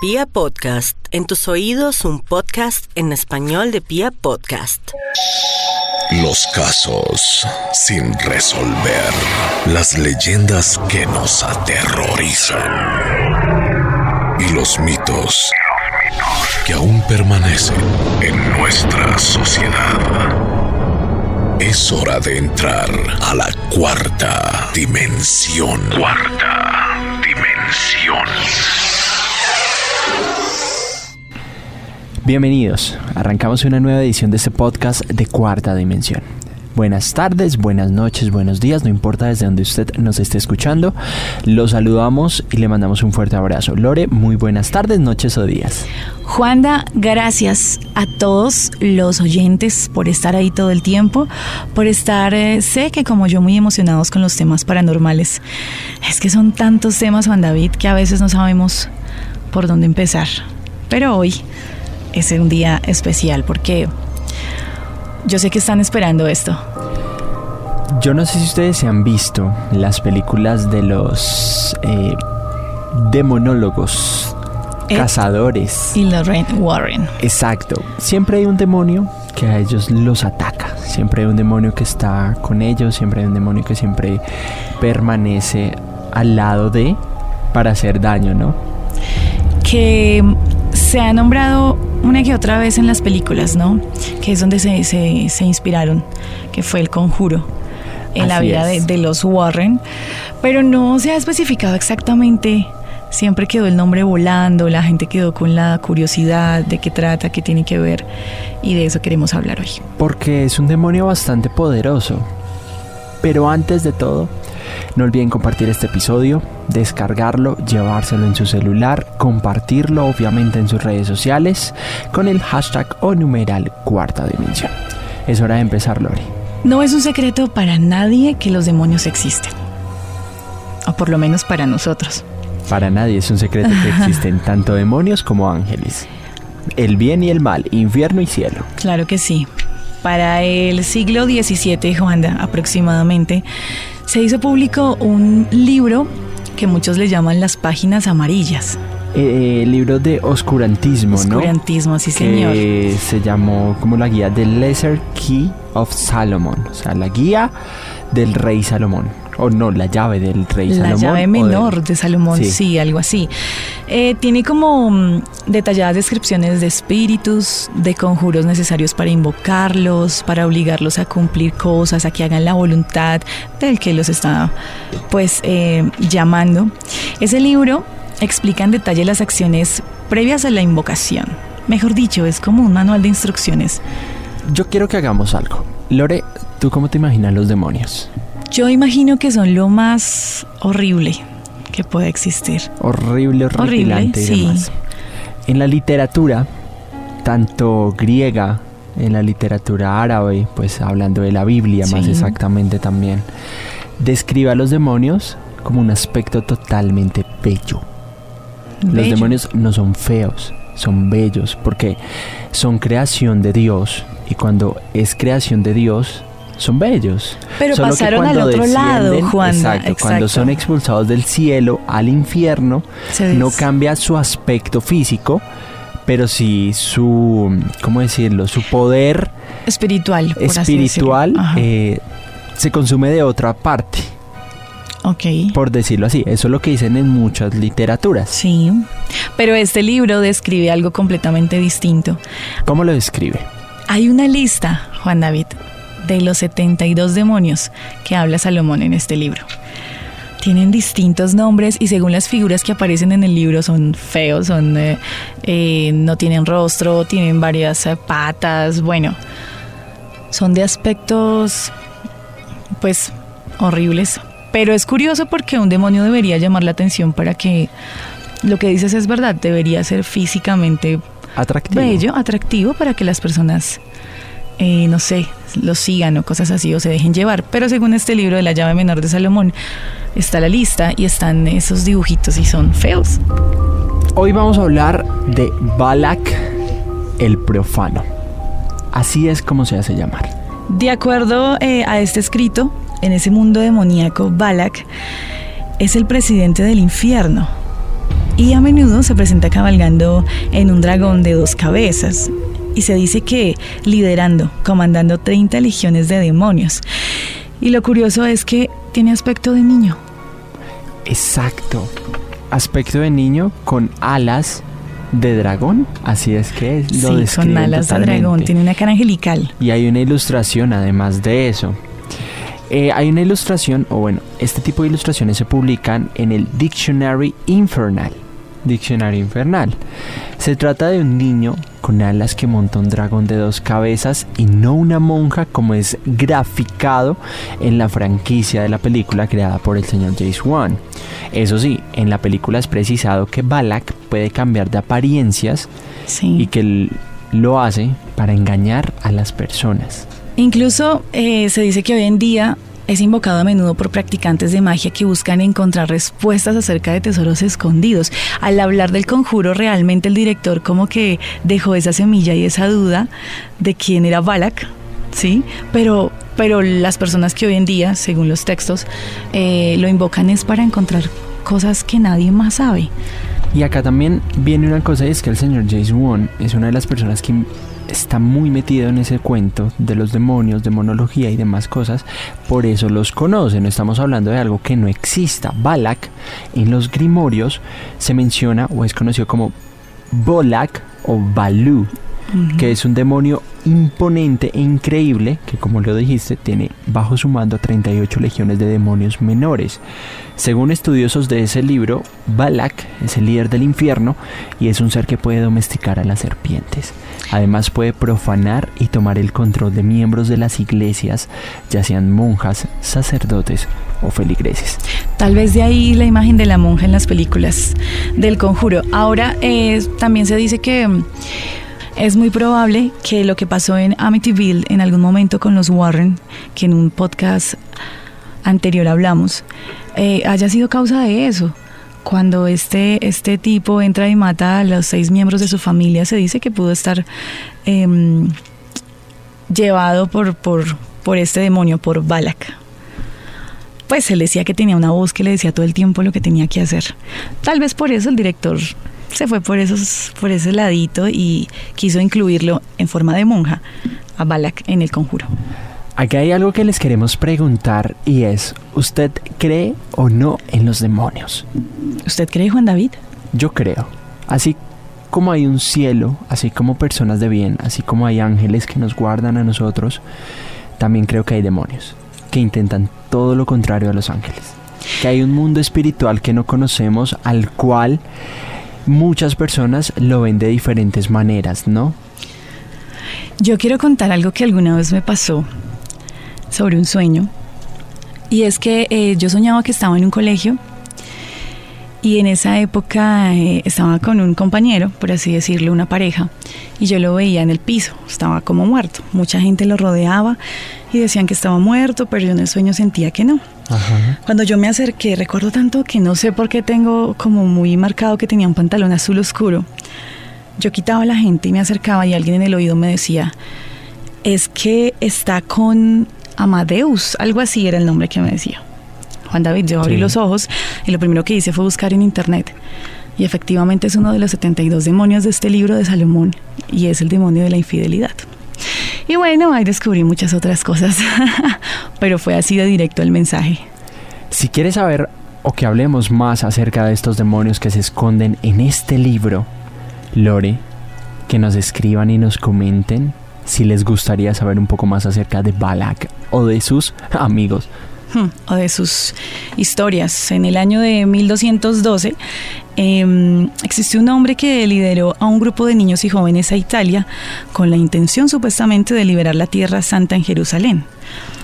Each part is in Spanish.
Pia Podcast, en tus oídos un podcast en español de Pia Podcast. Los casos sin resolver, las leyendas que nos aterrorizan y los mitos que aún permanecen en nuestra sociedad. Es hora de entrar a la cuarta dimensión. Cuarta dimensión. Bienvenidos, arrancamos una nueva edición de este podcast de Cuarta Dimensión. Buenas tardes, buenas noches, buenos días, no importa desde donde usted nos esté escuchando, lo saludamos y le mandamos un fuerte abrazo. Lore, muy buenas tardes, noches o días. Juanda, gracias a todos los oyentes por estar ahí todo el tiempo, por estar, eh, sé que como yo, muy emocionados con los temas paranormales. Es que son tantos temas, Juan David, que a veces no sabemos por dónde empezar. Pero hoy es un día especial porque yo sé que están esperando esto. Yo no sé si ustedes se han visto las películas de los eh, demonólogos, Ed cazadores. Y Lorraine Warren. Exacto. Siempre hay un demonio que a ellos los ataca. Siempre hay un demonio que está con ellos. Siempre hay un demonio que siempre permanece al lado de para hacer daño, ¿no? que se ha nombrado una que otra vez en las películas, ¿no? Que es donde se, se, se inspiraron, que fue el conjuro en la vida de, de los Warren, pero no se ha especificado exactamente. Siempre quedó el nombre volando, la gente quedó con la curiosidad de qué trata, qué tiene que ver, y de eso queremos hablar hoy. Porque es un demonio bastante poderoso. Pero antes de todo, no olviden compartir este episodio, descargarlo, llevárselo en su celular, compartirlo obviamente en sus redes sociales con el hashtag o numeral cuarta dimensión. Es hora de empezar, Lori. No es un secreto para nadie que los demonios existen, o por lo menos para nosotros. Para nadie es un secreto que existen tanto demonios como ángeles. El bien y el mal, infierno y cielo. Claro que sí. Para el siglo XVII, Juanda, aproximadamente, se hizo público un libro que muchos le llaman las páginas amarillas. Eh, libro de oscurantismo, ¿no? Oscurantismo, sí, señor. que se llamó como la guía del Lesser Key of Salomon, o sea, la guía del rey Salomón, o no, la llave del rey La Salomón. llave o menor del- de Salomón, Sí. sí. algo así. Eh, tiene como mm, detalladas descripciones de espíritus, de conjuros necesarios para invocarlos, para obligarlos a cumplir cosas, a que hagan la voluntad del que los está, pues, eh, llamando. Ese libro explica en detalle las acciones previas a la invocación. Mejor dicho, es como un manual de instrucciones. Yo quiero que hagamos algo. Lore, ¿tú cómo te imaginas los demonios? Yo imagino que son lo más horrible que puede existir. Horrible, horripilante y sí. demás. En la literatura, tanto griega, en la literatura árabe, pues hablando de la Biblia más exactamente también, describe a los demonios como un aspecto totalmente bello. Los demonios no son feos, son bellos, porque son creación de Dios. Y cuando es creación de Dios, son bellos. Pero Solo pasaron al otro lado, descienden- Juanda. Exacto, cuando exacto. son expulsados del cielo al infierno, Se no cambia su aspecto físico, pero sí su, ¿cómo decirlo? Su poder espiritual. por espiritual eh, se consume de otra parte, ok. por decirlo así. Eso es lo que dicen en muchas literaturas. Sí. Pero este libro describe algo completamente distinto. ¿Cómo lo describe? Hay una lista, Juan David, de los 72 demonios que habla Salomón en este libro. Tienen distintos nombres y según las figuras que aparecen en el libro son feos, son eh, eh, no tienen rostro, tienen varias eh, patas, bueno, son de aspectos pues horribles. Pero es curioso porque un demonio debería llamar la atención para que lo que dices es verdad, debería ser físicamente Atractivo. bello, atractivo para que las personas, eh, no sé, lo sigan o cosas así o se dejen llevar. Pero según este libro de la llave menor de Salomón, está la lista y están esos dibujitos y son feos. Hoy vamos a hablar de Balak el profano. Así es como se hace llamar. De acuerdo eh, a este escrito, en ese mundo demoníaco, Balak es el presidente del infierno. y a menudo se presenta cabalgando en un dragón de dos cabezas y se dice que liderando, comandando 30 legiones de demonios. Y lo curioso es que tiene aspecto de niño. Exacto. Aspecto de niño con alas de dragón. Así es que lo sí, con alas de dragón. Tiene una cara angelical. Y hay una ilustración además de eso. Eh, hay una ilustración, o bueno, este tipo de ilustraciones se publican en el Dictionary Infernal. Diccionario Infernal. Se trata de un niño con alas que monta un dragón de dos cabezas y no una monja como es graficado en la franquicia de la película creada por el señor James Wan. Eso sí, en la película es precisado que Balak puede cambiar de apariencias y que lo hace para engañar a las personas. Incluso eh, se dice que hoy en día es invocado a menudo por practicantes de magia que buscan encontrar respuestas acerca de tesoros escondidos. Al hablar del conjuro, realmente el director como que dejó esa semilla y esa duda de quién era Balak, ¿sí? Pero, pero las personas que hoy en día, según los textos, eh, lo invocan es para encontrar cosas que nadie más sabe. Y acá también viene una cosa, es que el señor James Wan es una de las personas que está muy metido en ese cuento de los demonios, demonología y demás cosas, por eso los conoce. No estamos hablando de algo que no exista. Balak en los grimorios se menciona o es conocido como Bolak o Balú, que es un demonio imponente e increíble que como lo dijiste tiene bajo su mando 38 legiones de demonios menores. Según estudiosos de ese libro, Balak es el líder del infierno y es un ser que puede domesticar a las serpientes. Además puede profanar y tomar el control de miembros de las iglesias, ya sean monjas, sacerdotes o feligreses. Tal vez de ahí la imagen de la monja en las películas del conjuro. Ahora eh, también se dice que es muy probable que lo que pasó en Amityville en algún momento con los Warren, que en un podcast anterior hablamos, eh, haya sido causa de eso. Cuando este, este tipo entra y mata a los seis miembros de su familia, se dice que pudo estar em, llevado por, por, por este demonio, por Balak pues él decía que tenía una voz que le decía todo el tiempo lo que tenía que hacer. Tal vez por eso el director se fue por, esos, por ese ladito y quiso incluirlo en forma de monja a Balak en el conjuro. Aquí hay algo que les queremos preguntar y es, ¿usted cree o no en los demonios? ¿Usted cree, Juan David? Yo creo. Así como hay un cielo, así como personas de bien, así como hay ángeles que nos guardan a nosotros, también creo que hay demonios que intentan todo lo contrario a los ángeles. Que hay un mundo espiritual que no conocemos al cual muchas personas lo ven de diferentes maneras, ¿no? Yo quiero contar algo que alguna vez me pasó sobre un sueño. Y es que eh, yo soñaba que estaba en un colegio y en esa época eh, estaba con un compañero, por así decirlo, una pareja, y yo lo veía en el piso, estaba como muerto. Mucha gente lo rodeaba y decían que estaba muerto, pero yo en el sueño sentía que no. Cuando yo me acerqué, recuerdo tanto que no sé por qué tengo como muy marcado que tenía un pantalón azul oscuro. Yo quitaba a la gente y me acercaba y alguien en el oído me decía, es que está con Amadeus, algo así era el nombre que me decía. Juan David, yo abrí los ojos y lo primero que hice fue buscar en internet. Y efectivamente es uno de los 72 demonios de este libro de Salomón y es el demonio de la infidelidad. Y bueno, ahí descubrí muchas otras cosas, pero fue así de directo el mensaje. Si quieres saber o que hablemos más acerca de estos demonios que se esconden en este libro, Lore, que nos escriban y nos comenten si les gustaría saber un poco más acerca de Balak o de sus amigos o de sus historias. En el año de 1212 eh, existió un hombre que lideró a un grupo de niños y jóvenes a Italia con la intención supuestamente de liberar la Tierra Santa en Jerusalén.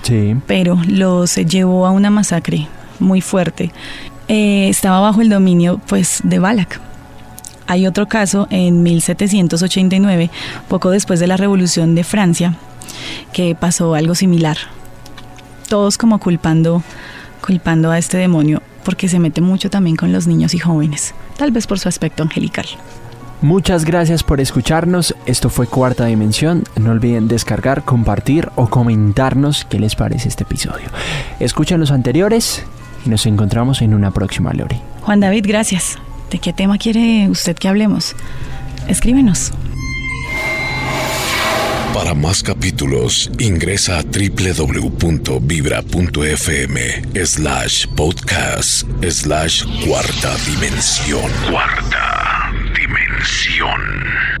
Sí. Pero los llevó a una masacre muy fuerte. Eh, estaba bajo el dominio pues de Balak. Hay otro caso en 1789, poco después de la Revolución de Francia, que pasó algo similar. Todos como culpando, culpando a este demonio porque se mete mucho también con los niños y jóvenes, tal vez por su aspecto angelical. Muchas gracias por escucharnos. Esto fue Cuarta Dimensión. No olviden descargar, compartir o comentarnos qué les parece este episodio. Escuchen los anteriores y nos encontramos en una próxima Lori. Juan David, gracias. ¿De qué tema quiere usted que hablemos? Escríbenos. Para más capítulos, ingresa a www.vibra.fm slash podcast slash cuarta dimensión. Cuarta dimensión.